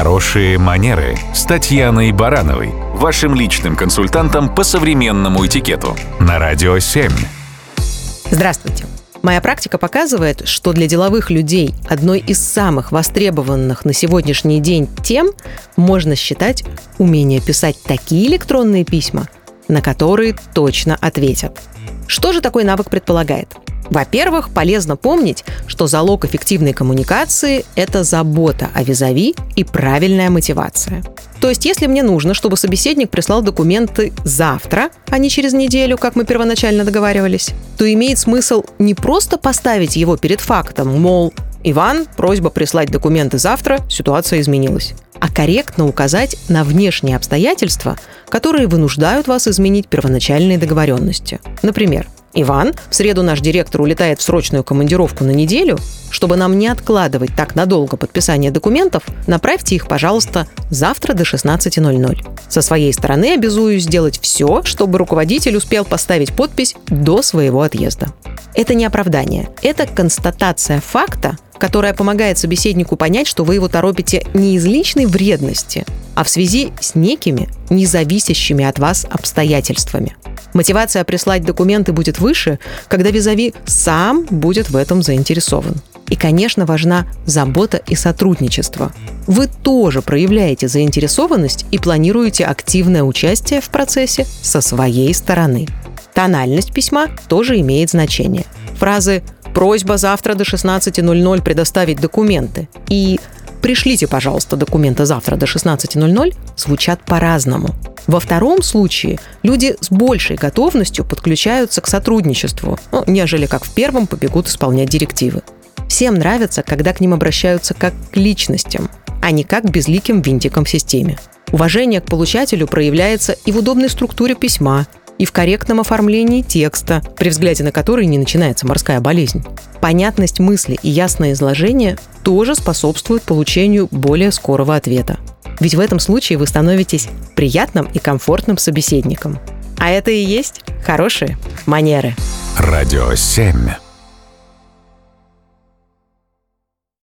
Хорошие манеры с Татьяной Барановой, вашим личным консультантом по современному этикету на Радио 7. Здравствуйте. Моя практика показывает, что для деловых людей одной из самых востребованных на сегодняшний день тем можно считать умение писать такие электронные письма, на которые точно ответят. Что же такой навык предполагает? Во-первых, полезно помнить, что залог эффективной коммуникации – это забота о визави и правильная мотивация. То есть, если мне нужно, чтобы собеседник прислал документы завтра, а не через неделю, как мы первоначально договаривались, то имеет смысл не просто поставить его перед фактом, мол, Иван, просьба прислать документы завтра, ситуация изменилась а корректно указать на внешние обстоятельства, которые вынуждают вас изменить первоначальные договоренности. Например, Иван, в среду наш директор улетает в срочную командировку на неделю. Чтобы нам не откладывать так надолго подписание документов, направьте их, пожалуйста, завтра до 16.00. Со своей стороны обязуюсь сделать все, чтобы руководитель успел поставить подпись до своего отъезда. Это не оправдание, это констатация факта, которая помогает собеседнику понять, что вы его торопите не из личной вредности, а в связи с некими независящими от вас обстоятельствами. Мотивация прислать документы будет выше, когда визави сам будет в этом заинтересован. И, конечно, важна забота и сотрудничество. Вы тоже проявляете заинтересованность и планируете активное участие в процессе со своей стороны. Тональность письма тоже имеет значение. Фразы «Просьба завтра до 16.00 предоставить документы» и «Пришлите, пожалуйста, документы завтра до 16.00» звучат по-разному. Во втором случае люди с большей готовностью подключаются к сотрудничеству, ну, нежели как в первом побегут исполнять директивы. Всем нравится, когда к ним обращаются как к личностям, а не как к безликим винтикам в системе. Уважение к получателю проявляется и в удобной структуре письма, и в корректном оформлении текста, при взгляде на который не начинается морская болезнь. Понятность мысли и ясное изложение тоже способствуют получению более скорого ответа. Ведь в этом случае вы становитесь приятным и комфортным собеседником. А это и есть хорошие манеры. Радио 7.